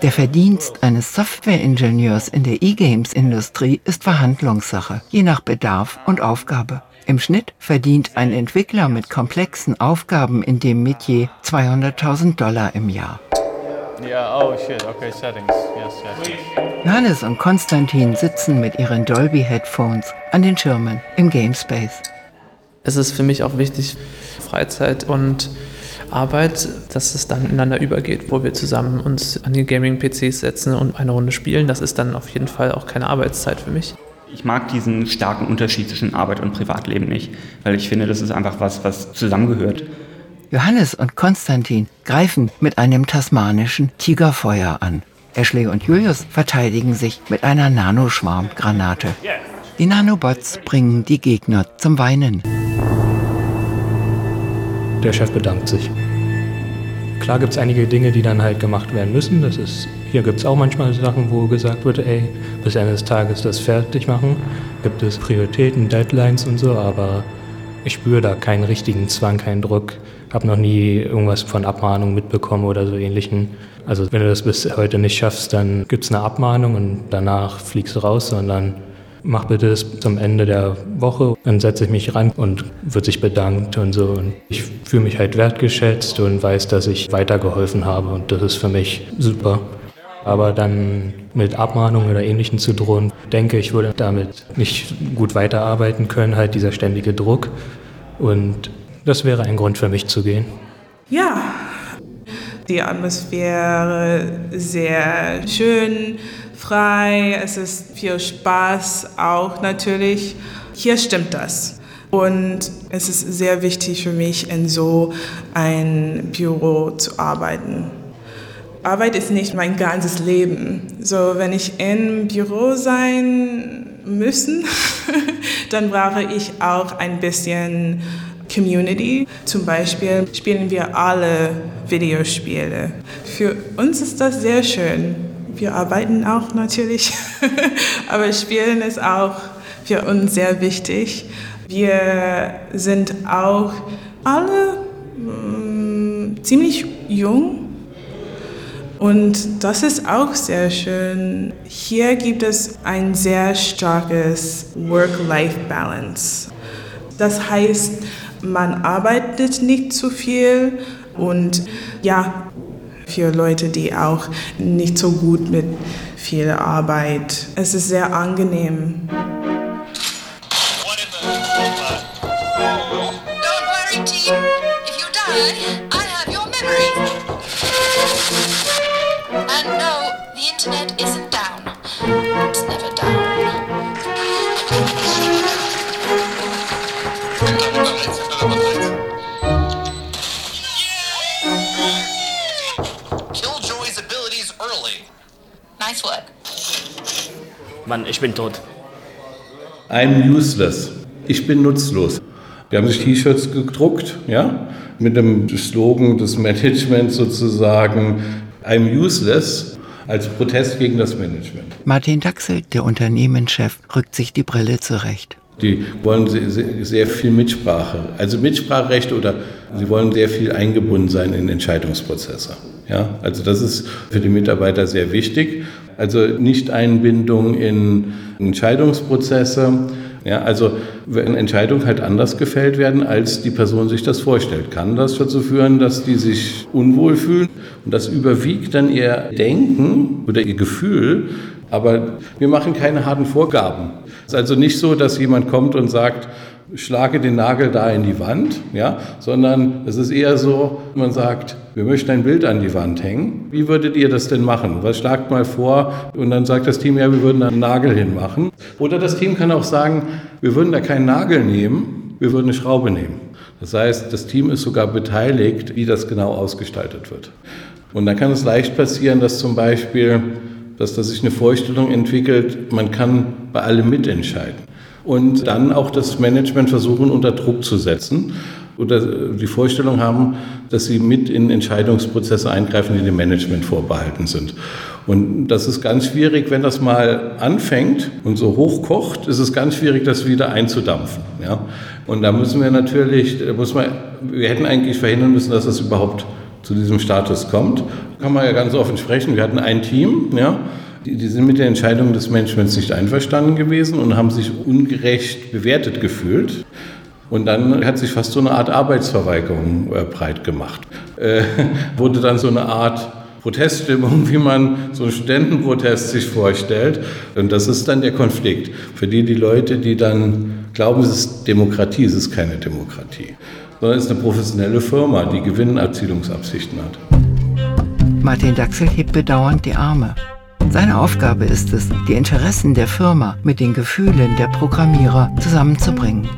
Der Verdienst eines Software-Ingenieurs in der E-Games-Industrie ist Verhandlungssache, je nach Bedarf und Aufgabe. Im Schnitt verdient ein Entwickler mit komplexen Aufgaben in dem Metier 200.000 Dollar im Jahr. Yeah, oh shit, okay, settings. Yes, yes. Johannes und Konstantin sitzen mit ihren Dolby Headphones an den Schirmen im Gamespace. Es ist für mich auch wichtig, Freizeit und Arbeit, dass es dann ineinander übergeht, wo wir zusammen uns an die Gaming-PCs setzen und eine Runde spielen. Das ist dann auf jeden Fall auch keine Arbeitszeit für mich. Ich mag diesen starken Unterschied zwischen Arbeit und Privatleben nicht, weil ich finde, das ist einfach was, was zusammengehört. Johannes und Konstantin greifen mit einem tasmanischen Tigerfeuer an. Ashley und Julius verteidigen sich mit einer Nanoschwarmgranate. Die Nanobots bringen die Gegner zum Weinen. Der Chef bedankt sich. Klar gibt es einige Dinge, die dann halt gemacht werden müssen. Das ist, hier gibt es auch manchmal Sachen, wo gesagt wird, ey, bis Ende des Tages das fertig machen. Gibt es Prioritäten, Deadlines und so, aber ich spüre da keinen richtigen Zwang, keinen Druck. Habe noch nie irgendwas von Abmahnung mitbekommen oder so ähnlichen. Also wenn du das bis heute nicht schaffst, dann gibt es eine Abmahnung und danach fliegst du raus, sondern mach bitte das zum Ende der Woche. Dann setze ich mich ran und wird sich bedankt und so. Und ich fühle mich halt wertgeschätzt und weiß, dass ich weitergeholfen habe und das ist für mich super. Aber dann mit Abmahnungen oder Ähnlichem zu drohen, denke ich, würde damit nicht gut weiterarbeiten können, halt dieser ständige Druck. Und das wäre ein Grund für mich zu gehen. Ja, die Atmosphäre sehr schön, frei, es ist viel Spaß auch natürlich. Hier stimmt das. Und es ist sehr wichtig für mich, in so ein Büro zu arbeiten. Arbeit ist nicht mein ganzes Leben. So, wenn ich im Büro sein müssen, dann brauche ich auch ein bisschen Community. Zum Beispiel spielen wir alle Videospiele. Für uns ist das sehr schön. Wir arbeiten auch natürlich, aber Spielen ist auch für uns sehr wichtig. Wir sind auch alle mh, ziemlich jung und das ist auch sehr schön. Hier gibt es ein sehr starkes Work-Life-Balance. Das heißt, man arbeitet nicht zu viel und ja, für Leute, die auch nicht so gut mit viel Arbeit, es ist sehr angenehm. And no, the internet isn't Nice work. Mann, ich bin tot. I'm useless. Ich bin nutzlos. Die haben sich T-Shirts gedruckt, ja, mit dem Slogan des Managements sozusagen, I'm useless, als Protest gegen das Management. Martin Daxel, der Unternehmenschef, rückt sich die Brille zurecht. Die wollen sehr, viel Mitsprache, also Mitspracherecht oder sie wollen sehr viel eingebunden sein in Entscheidungsprozesse. Ja, also das ist für die Mitarbeiter sehr wichtig. Also Nicht-Einbindung in Entscheidungsprozesse. Ja, also wenn Entscheidungen halt anders gefällt werden, als die Person sich das vorstellt, kann das dazu führen, dass die sich unwohl fühlen und das überwiegt dann ihr Denken oder ihr Gefühl. Aber wir machen keine harten Vorgaben. Es ist also nicht so, dass jemand kommt und sagt, schlage den Nagel da in die Wand, ja, sondern es ist eher so, man sagt, wir möchten ein Bild an die Wand hängen. Wie würdet ihr das denn machen? Was schlagt mal vor? Und dann sagt das Team, ja, wir würden da einen Nagel hinmachen. Oder das Team kann auch sagen, wir würden da keinen Nagel nehmen, wir würden eine Schraube nehmen. Das heißt, das Team ist sogar beteiligt, wie das genau ausgestaltet wird. Und dann kann es leicht passieren, dass zum Beispiel dass da sich eine Vorstellung entwickelt, man kann bei allem mitentscheiden. Und dann auch das Management versuchen, unter Druck zu setzen oder die Vorstellung haben, dass sie mit in Entscheidungsprozesse eingreifen, die dem Management vorbehalten sind. Und das ist ganz schwierig, wenn das mal anfängt und so hochkocht, ist es ganz schwierig, das wieder einzudampfen. Ja? Und da müssen wir natürlich, muss man, wir hätten eigentlich verhindern müssen, dass es überhaupt zu diesem Status kommt. Kann man ja ganz offen sprechen. Wir hatten ein Team, ja, die, die sind mit der Entscheidung des Managements nicht einverstanden gewesen und haben sich ungerecht bewertet gefühlt. Und dann hat sich fast so eine Art Arbeitsverweigerung äh, breit gemacht. Äh, wurde dann so eine Art Proteststimmung, wie man so einen Studentenprotest sich vorstellt. Und das ist dann der Konflikt. Für die, die Leute, die dann glauben, es ist Demokratie, es ist keine Demokratie, sondern es ist eine professionelle Firma, die Gewinnerzielungsabsichten hat. Martin Daxel hebt bedauernd die Arme. Seine Aufgabe ist es, die Interessen der Firma mit den Gefühlen der Programmierer zusammenzubringen.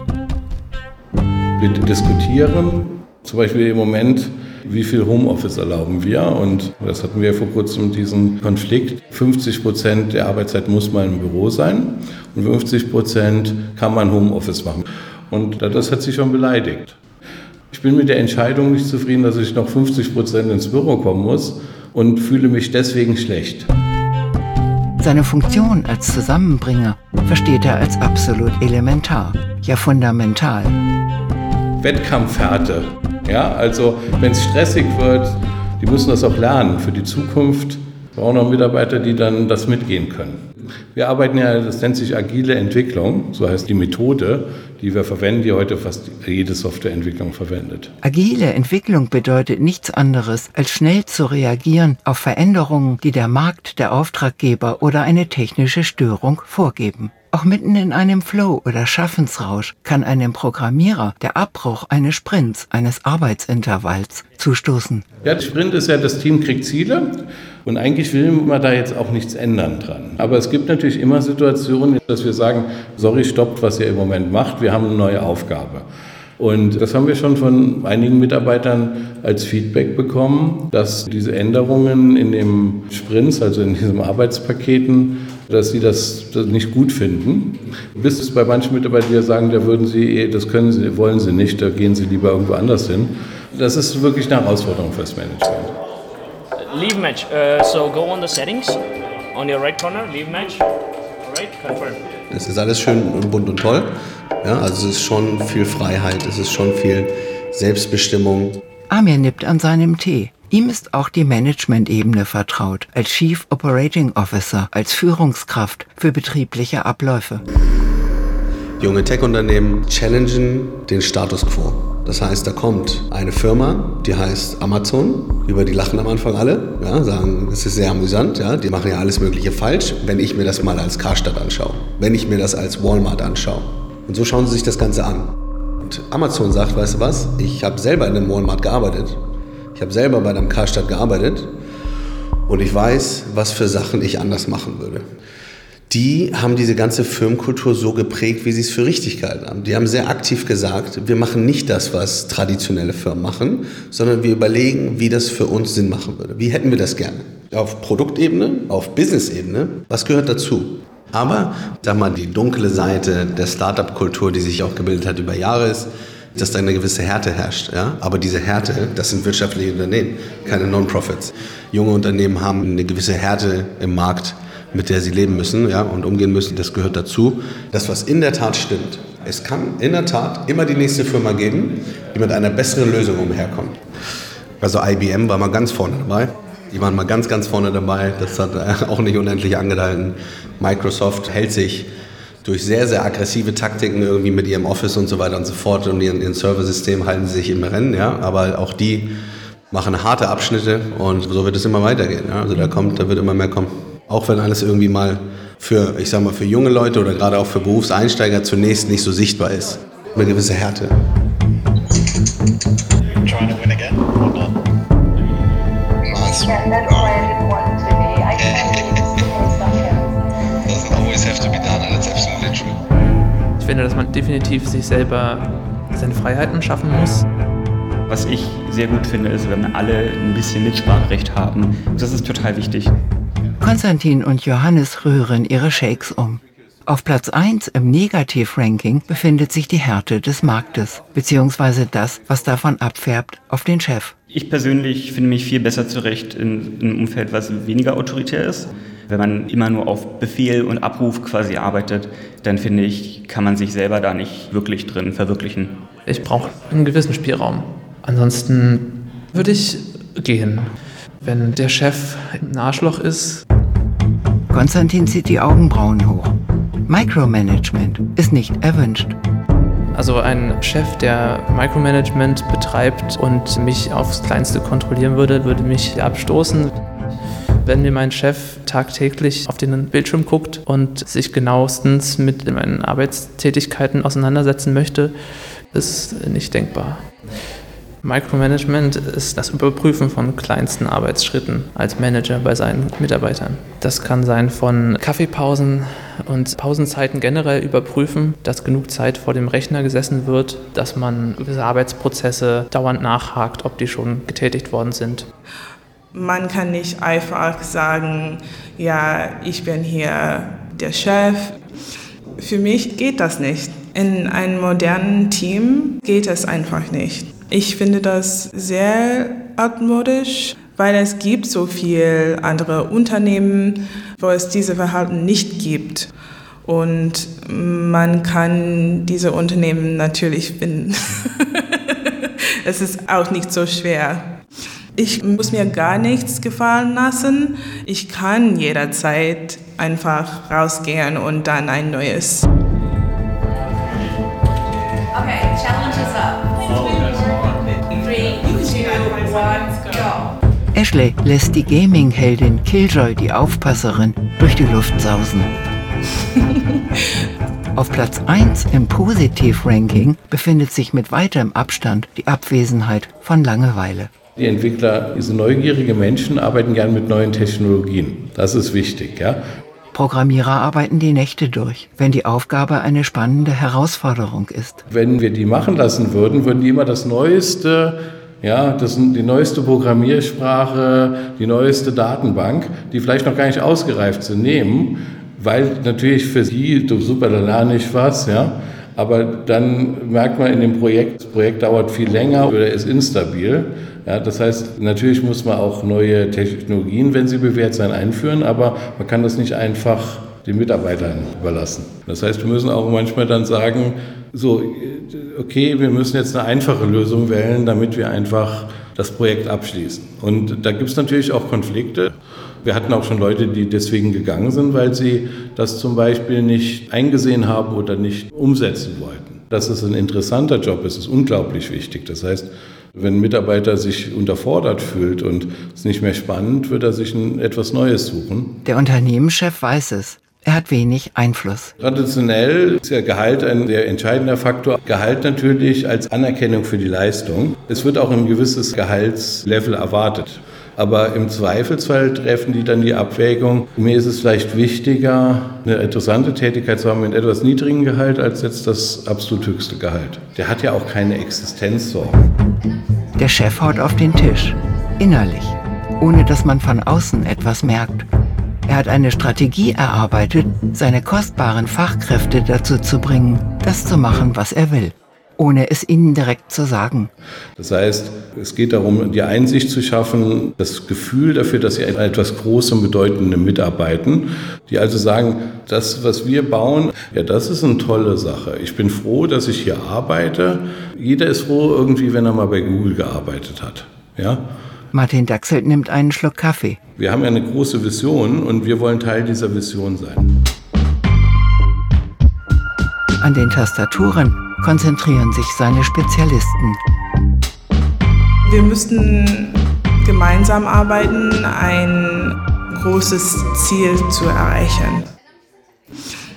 Wir diskutieren zum Beispiel im Moment, wie viel Homeoffice erlauben wir. Und das hatten wir vor kurzem diesen Konflikt. 50 Prozent der Arbeitszeit muss man im Büro sein und 50 Prozent kann man Homeoffice machen. Und das hat sich schon beleidigt. Ich bin mit der Entscheidung nicht zufrieden, dass ich noch 50 Prozent ins Büro kommen muss und fühle mich deswegen schlecht. Seine Funktion als Zusammenbringer versteht er als absolut elementar, ja fundamental. Wettkampfhärte. Ja, also wenn es stressig wird, die müssen das auch lernen für die Zukunft. Wir brauchen auch Mitarbeiter, die dann das mitgehen können. Wir arbeiten ja, das nennt sich agile Entwicklung, so heißt die Methode, die wir verwenden, die heute fast jede Softwareentwicklung verwendet. Agile Entwicklung bedeutet nichts anderes, als schnell zu reagieren auf Veränderungen, die der Markt, der Auftraggeber oder eine technische Störung vorgeben. Auch mitten in einem Flow oder Schaffensrausch kann einem Programmierer der Abbruch eines Sprints, eines Arbeitsintervalls zustoßen. Ja, der Sprint ist ja, das Team kriegt Ziele und eigentlich will man da jetzt auch nichts ändern dran. Aber es gibt natürlich immer Situationen, dass wir sagen, sorry, stoppt, was ihr im Moment macht, wir haben eine neue Aufgabe. Und das haben wir schon von einigen Mitarbeitern als Feedback bekommen, dass diese Änderungen in dem Sprints, also in diesen Arbeitspaketen, dass sie das, nicht gut finden. Bis es bei manchen Mitarbeitern die sagen, da würden sie, das können sie, wollen sie nicht, da gehen sie lieber irgendwo anders hin. Das ist wirklich eine Herausforderung fürs Management. Leave match. Uh, so go on the settings on your right corner. Leave match. Alright, confirm. Es ist alles schön und bunt und toll. Ja, also es ist schon viel Freiheit, es ist schon viel Selbstbestimmung. Amir nippt an seinem Tee. Ihm ist auch die Management-Ebene vertraut, als Chief Operating Officer, als Führungskraft für betriebliche Abläufe. Junge Tech-Unternehmen challengen den Status quo. Das heißt, da kommt eine Firma, die heißt Amazon, über die lachen am Anfang alle, ja, sagen, es ist sehr amüsant, ja, die machen ja alles Mögliche falsch, wenn ich mir das mal als Karstadt anschaue, wenn ich mir das als Walmart anschaue. Und so schauen sie sich das Ganze an. Und Amazon sagt, weißt du was, ich habe selber in einem Walmart gearbeitet, ich habe selber bei einem Karstadt gearbeitet und ich weiß, was für Sachen ich anders machen würde die haben diese ganze Firmenkultur so geprägt, wie sie es für richtig gehalten haben. Die haben sehr aktiv gesagt, wir machen nicht das, was traditionelle Firmen machen, sondern wir überlegen, wie das für uns Sinn machen würde. Wie hätten wir das gerne? Auf Produktebene, auf Business-Ebene, was gehört dazu? Aber, sag mal, die dunkle Seite der Startup-Kultur, die sich auch gebildet hat über Jahre ist, dass da eine gewisse Härte herrscht. Ja? Aber diese Härte, das sind wirtschaftliche Unternehmen, keine Non-Profits. Junge Unternehmen haben eine gewisse Härte im Markt mit der sie leben müssen ja, und umgehen müssen, das gehört dazu. Das, was in der Tat stimmt, es kann in der Tat immer die nächste Firma geben, die mit einer besseren Lösung umherkommt. Also IBM war mal ganz vorne dabei. Die waren mal ganz, ganz vorne dabei. Das hat auch nicht unendlich angehalten. Microsoft hält sich durch sehr, sehr aggressive Taktiken irgendwie mit ihrem Office und so weiter und so fort und ihren, ihren Serversystem halten sie sich im Rennen. Ja? Aber auch die machen harte Abschnitte und so wird es immer weitergehen. Ja? Also da kommt, da wird immer mehr kommen. Auch wenn alles irgendwie mal für, ich sag mal, für junge Leute oder gerade auch für Berufseinsteiger zunächst nicht so sichtbar ist. Eine gewisse Härte. Trying to win again? Nice. Yeah, finde, dass man definitiv sich selber seine Freiheiten schaffen muss. Was ich sehr gut finde, ist, wenn alle ein bisschen Mitspracherecht haben. Das ist total wichtig. Konstantin und Johannes rühren ihre Shakes um. Auf Platz 1 im Negativ-Ranking befindet sich die Härte des Marktes, beziehungsweise das, was davon abfärbt auf den Chef. Ich persönlich finde mich viel besser zurecht in, in einem Umfeld, was weniger autoritär ist. Wenn man immer nur auf Befehl und Abruf quasi arbeitet, dann finde ich, kann man sich selber da nicht wirklich drin verwirklichen. Ich brauche einen gewissen Spielraum. Ansonsten würde ich gehen. Wenn der Chef ein Arschloch ist. Konstantin zieht die Augenbrauen hoch. Micromanagement ist nicht erwünscht. Also ein Chef, der Micromanagement betreibt und mich aufs Kleinste kontrollieren würde, würde mich abstoßen. Wenn mir mein Chef tagtäglich auf den Bildschirm guckt und sich genauestens mit meinen Arbeitstätigkeiten auseinandersetzen möchte, ist nicht denkbar. Micromanagement ist das Überprüfen von kleinsten Arbeitsschritten als Manager bei seinen Mitarbeitern. Das kann sein von Kaffeepausen und Pausenzeiten generell überprüfen, dass genug Zeit vor dem Rechner gesessen wird, dass man gewisse Arbeitsprozesse dauernd nachhakt, ob die schon getätigt worden sind. Man kann nicht einfach sagen, ja, ich bin hier der Chef. Für mich geht das nicht. In einem modernen Team geht es einfach nicht. Ich finde das sehr altmodisch, weil es gibt so viele andere Unternehmen, wo es diese Verhalten nicht gibt. Und man kann diese Unternehmen natürlich finden. es ist auch nicht so schwer. Ich muss mir gar nichts gefallen lassen. Ich kann jederzeit einfach rausgehen und dann ein neues. Okay, challenge is up. Three, two, one, go. Ashley lässt die Gaming-Heldin Killjoy, die Aufpasserin, durch die Luft sausen. Auf Platz 1 im Positiv-Ranking befindet sich mit weitem Abstand die Abwesenheit von Langeweile. Die Entwickler, diese neugierige Menschen, arbeiten gern mit neuen Technologien. Das ist wichtig, ja. Programmierer arbeiten die Nächte durch, wenn die Aufgabe eine spannende Herausforderung ist. Wenn wir die machen lassen würden, würden die immer das Neueste, ja, das, die neueste Programmiersprache, die neueste Datenbank, die vielleicht noch gar nicht ausgereift sind, nehmen, weil natürlich für sie, du super, da lerne ich was, ja. Aber dann merkt man in dem Projekt, das Projekt dauert viel länger oder ist instabil. Ja, das heißt, natürlich muss man auch neue Technologien, wenn sie bewährt sein, einführen, aber man kann das nicht einfach den Mitarbeitern überlassen. Das heißt, wir müssen auch manchmal dann sagen, so, okay, wir müssen jetzt eine einfache Lösung wählen, damit wir einfach das Projekt abschließen. Und da gibt es natürlich auch Konflikte. Wir hatten auch schon Leute, die deswegen gegangen sind, weil sie das zum Beispiel nicht eingesehen haben oder nicht umsetzen wollten. Dass es ein interessanter Job ist, ist unglaublich wichtig. Das heißt, wenn ein Mitarbeiter sich unterfordert fühlt und es nicht mehr spannend, wird er sich ein, etwas Neues suchen. Der Unternehmenschef weiß es. Er hat wenig Einfluss. Traditionell ist ja Gehalt ein sehr entscheidender Faktor. Gehalt natürlich als Anerkennung für die Leistung. Es wird auch ein gewisses Gehaltslevel erwartet. Aber im Zweifelsfall treffen die dann die Abwägung, mir ist es vielleicht wichtiger, eine interessante Tätigkeit zu haben mit etwas niedrigem Gehalt, als jetzt das absolut höchste Gehalt. Der hat ja auch keine Existenzsorgen. Der Chef haut auf den Tisch, innerlich, ohne dass man von außen etwas merkt. Er hat eine Strategie erarbeitet, seine kostbaren Fachkräfte dazu zu bringen, das zu machen, was er will ohne es ihnen direkt zu sagen. Das heißt, es geht darum, die Einsicht zu schaffen, das Gefühl dafür, dass sie etwas Großem, Bedeutendem mitarbeiten, die also sagen, das, was wir bauen, ja, das ist eine tolle Sache. Ich bin froh, dass ich hier arbeite. Jeder ist froh irgendwie, wenn er mal bei Google gearbeitet hat. Ja? Martin Daxelt nimmt einen Schluck Kaffee. Wir haben ja eine große Vision und wir wollen Teil dieser Vision sein. An den Tastaturen konzentrieren sich seine Spezialisten. Wir müssten gemeinsam arbeiten, ein großes Ziel zu erreichen.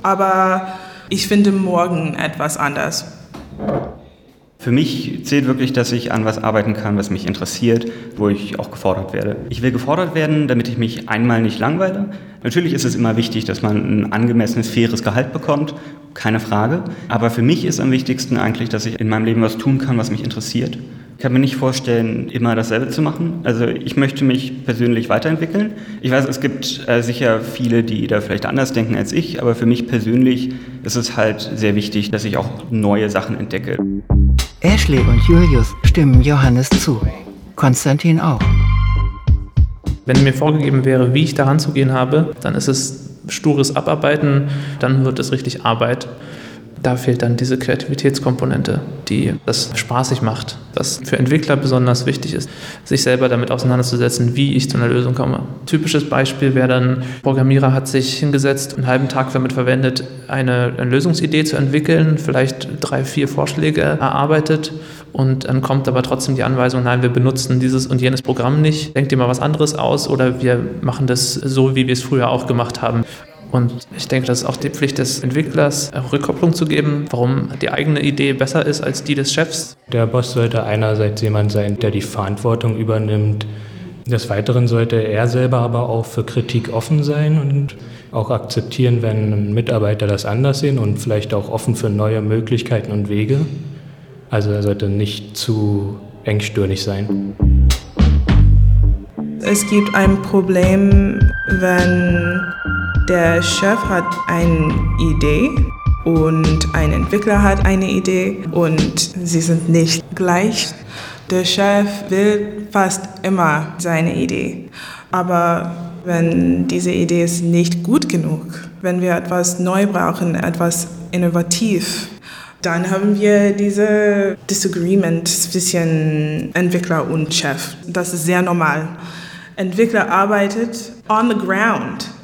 Aber ich finde morgen etwas anders. Für mich zählt wirklich, dass ich an was arbeiten kann, was mich interessiert, wo ich auch gefordert werde. Ich will gefordert werden, damit ich mich einmal nicht langweile. Natürlich ist es immer wichtig, dass man ein angemessenes, faires Gehalt bekommt, keine Frage. Aber für mich ist am wichtigsten eigentlich, dass ich in meinem Leben was tun kann, was mich interessiert Ich kann mir nicht vorstellen, immer dasselbe zu machen. Also ich möchte mich persönlich weiterentwickeln. Ich weiß, es gibt äh, sicher viele, die da vielleicht anders denken als ich, aber für mich persönlich ist es halt sehr wichtig, dass ich auch neue Sachen entdecke. Ashley und Julius stimmen Johannes zu. Konstantin auch. Wenn mir vorgegeben wäre, wie ich daran zu gehen habe, dann ist es stures Abarbeiten, dann wird es richtig Arbeit. Da fehlt dann diese Kreativitätskomponente, die das spaßig macht, das für Entwickler besonders wichtig ist, sich selber damit auseinanderzusetzen, wie ich zu einer Lösung komme. Typisches Beispiel wäre dann, Programmierer hat sich hingesetzt, einen halben Tag damit verwendet, eine, eine Lösungsidee zu entwickeln, vielleicht drei, vier Vorschläge erarbeitet und dann kommt aber trotzdem die Anweisung, nein, wir benutzen dieses und jenes Programm nicht, denkt ihr mal was anderes aus oder wir machen das so, wie wir es früher auch gemacht haben. Und ich denke, das ist auch die Pflicht des Entwicklers, Rückkopplung zu geben, warum die eigene Idee besser ist als die des Chefs. Der Boss sollte einerseits jemand sein, der die Verantwortung übernimmt. Des Weiteren sollte er selber aber auch für Kritik offen sein und auch akzeptieren, wenn Mitarbeiter das anders sehen und vielleicht auch offen für neue Möglichkeiten und Wege. Also er sollte nicht zu engstirnig sein. Es gibt ein Problem, wenn der Chef hat eine Idee und ein Entwickler hat eine Idee und sie sind nicht gleich. Der Chef will fast immer seine Idee. Aber wenn diese Idee ist nicht gut genug, wenn wir etwas neu brauchen, etwas innovativ, dann haben wir diese Disagreement zwischen Entwickler und Chef. Das ist sehr normal. Entwickler arbeitet on the ground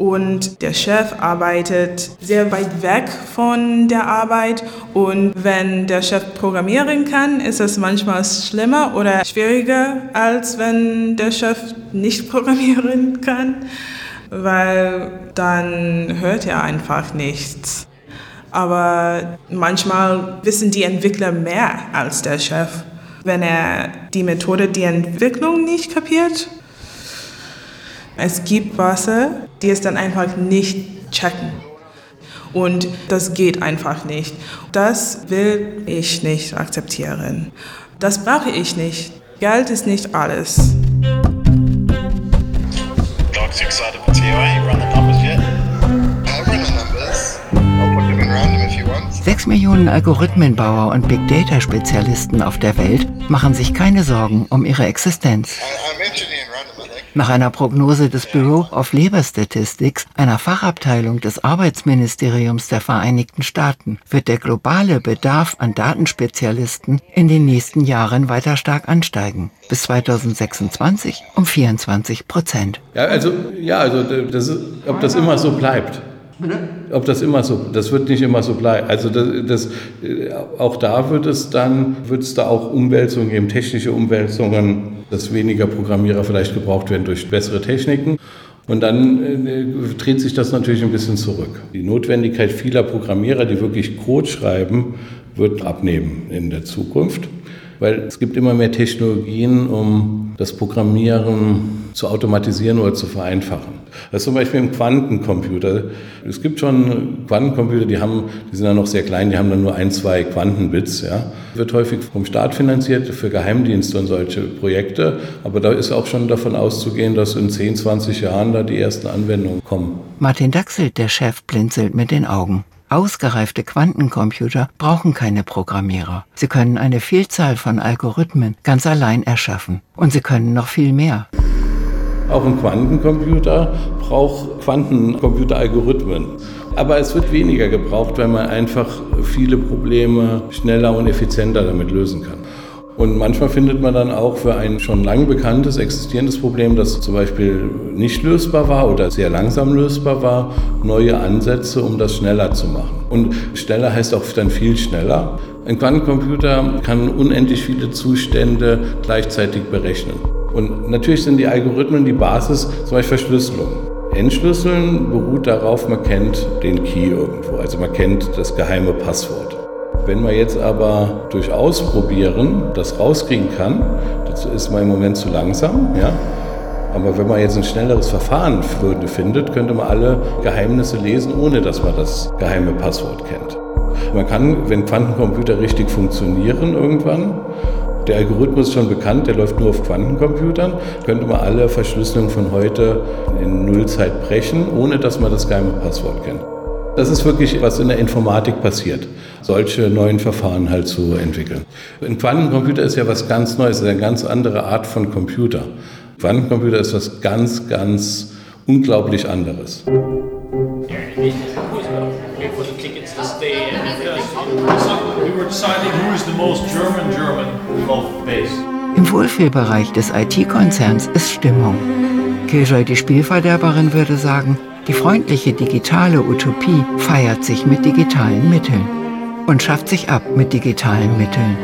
und der Chef arbeitet sehr weit weg von der Arbeit und wenn der Chef programmieren kann, ist es manchmal schlimmer oder schwieriger, als wenn der Chef nicht programmieren kann, weil dann hört er einfach nichts. Aber manchmal wissen die Entwickler mehr als der Chef. Wenn er die Methode, die Entwicklung nicht kapiert, es gibt Wasser, die es dann einfach nicht checken. Und das geht einfach nicht. Das will ich nicht akzeptieren. Das brauche ich nicht. Geld ist nicht alles. Dog's excited for TOA. You run the numbers yet? I'll run the numbers. I'll put them in random if you want. Sechs Millionen Algorithmenbauer und Big Data Spezialisten auf der Welt machen sich keine Sorgen um ihre Existenz. I, I mentioned Nach einer Prognose des Bureau of Labor Statistics, einer Fachabteilung des Arbeitsministeriums der Vereinigten Staaten, wird der globale Bedarf an Datenspezialisten in den nächsten Jahren weiter stark ansteigen. Bis 2026 um 24 Prozent. Ja, also, ja, also das, ist- ob das immer so bleibt. Ob das immer so, das wird nicht immer so bleiben. Also das, das, äh, auch da wird es dann, wird es da auch Umwälzungen geben, technische Umwälzungen, dass weniger Programmierer vielleicht gebraucht werden durch bessere Techniken. Und dann äh, dreht sich das natürlich ein bisschen zurück. Die Notwendigkeit vieler Programmierer, die wirklich Code schreiben, wird abnehmen in der Zukunft. Weil es gibt immer mehr Technologien, um das Programmieren zu automatisieren oder zu vereinfachen. Das ist zum Beispiel im Quantencomputer. Es gibt schon Quantencomputer, die, haben, die sind dann noch sehr klein, die haben dann nur ein, zwei Quantenbits. Ja. Wird häufig vom Staat finanziert für Geheimdienste und solche Projekte. Aber da ist auch schon davon auszugehen, dass in 10, 20 Jahren da die ersten Anwendungen kommen. Martin Daxel, der Chef, blinzelt mit den Augen. Ausgereifte Quantencomputer brauchen keine Programmierer. Sie können eine Vielzahl von Algorithmen ganz allein erschaffen. Und sie können noch viel mehr. Auch ein Quantencomputer braucht Quantencomputeralgorithmen. Aber es wird weniger gebraucht, weil man einfach viele Probleme schneller und effizienter damit lösen kann. Und manchmal findet man dann auch für ein schon lang bekanntes, existierendes Problem, das zum Beispiel nicht lösbar war oder sehr langsam lösbar war, neue Ansätze, um das schneller zu machen. Und schneller heißt auch dann viel schneller. Ein Quantencomputer kann unendlich viele Zustände gleichzeitig berechnen. Und natürlich sind die Algorithmen die Basis, zum Beispiel Verschlüsselung. Entschlüsseln beruht darauf, man kennt den Key irgendwo, also man kennt das geheime Passwort. Wenn man jetzt aber durch Ausprobieren das rauskriegen kann, dazu ist man im Moment zu langsam, ja. Aber wenn man jetzt ein schnelleres Verfahren findet, könnte man alle Geheimnisse lesen, ohne dass man das geheime Passwort kennt. Man kann, wenn Quantencomputer richtig funktionieren irgendwann, Der Algorithmus ist schon bekannt, der läuft nur auf Quantencomputern. Könnte man alle Verschlüsselungen von heute in Nullzeit brechen, ohne dass man das geheime Passwort kennt. Das ist wirklich, was in der Informatik passiert, solche neuen Verfahren halt zu entwickeln. Ein Quantencomputer ist ja was ganz Neues, eine ganz andere Art von Computer. Quantencomputer ist was ganz, ganz unglaublich anderes. Im Wohlfühlbereich des IT-Konzerns ist Stimmung. Killjoy, die Spielverderberin, würde sagen, die freundliche digitale Utopie feiert sich mit digitalen Mitteln und schafft sich ab mit digitalen Mitteln.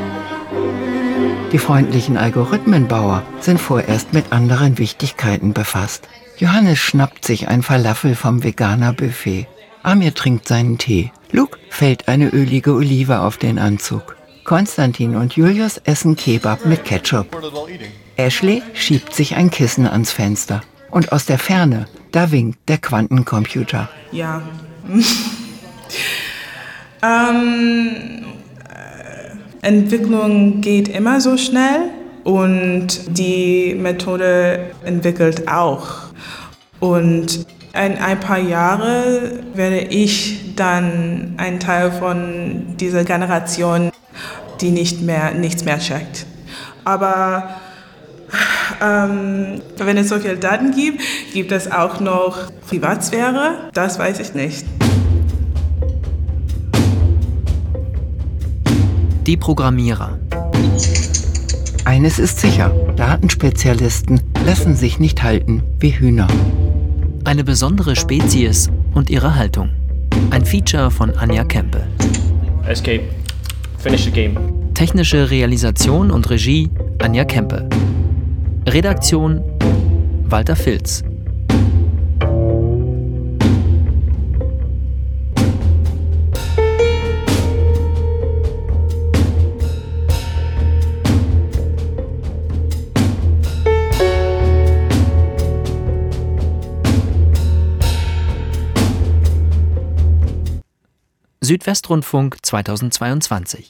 Die freundlichen Algorithmenbauer sind vorerst mit anderen Wichtigkeiten befasst. Johannes schnappt sich ein Falafel vom Veganer-Buffet. Amir trinkt seinen Tee. Luke fällt eine ölige Olive auf den Anzug. Konstantin und Julius essen Kebab mit Ketchup. Ashley schiebt sich ein Kissen ans Fenster. Und aus der Ferne, da winkt der Quantencomputer. Ja. ähm, äh, Entwicklung geht immer so schnell und die Methode entwickelt auch. Und in ein paar Jahre werde ich dann ein Teil von dieser Generation, die nicht mehr, nichts mehr checkt. Aber ähm, wenn es so viele Daten gibt, gibt es auch noch Privatsphäre? Das weiß ich nicht. Die Programmierer. Eines ist sicher, Datenspezialisten lassen sich nicht halten wie Hühner. Eine besondere Spezies und ihre Haltung. Ein Feature von Anja Kempe. Escape. Finish the game. Technische Realisation und Regie Anja Kempe. Redaktion Walter Filz. Südwestrundfunk 2022